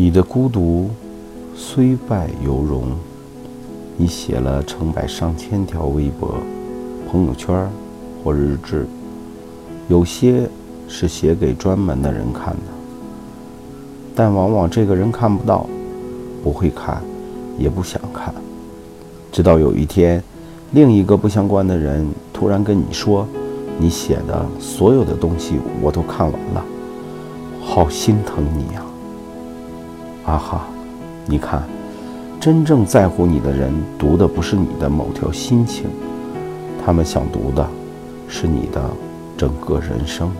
你的孤独虽败犹荣。你写了成百上千条微博、朋友圈或日志，有些是写给专门的人看的，但往往这个人看不到，不会看，也不想看。直到有一天，另一个不相关的人突然跟你说：“你写的所有的东西我都看完了，好心疼你呀！”啊啊哈，你看。真正在乎你的人，读的不是你的某条心情，他们想读的，是你的整个人生。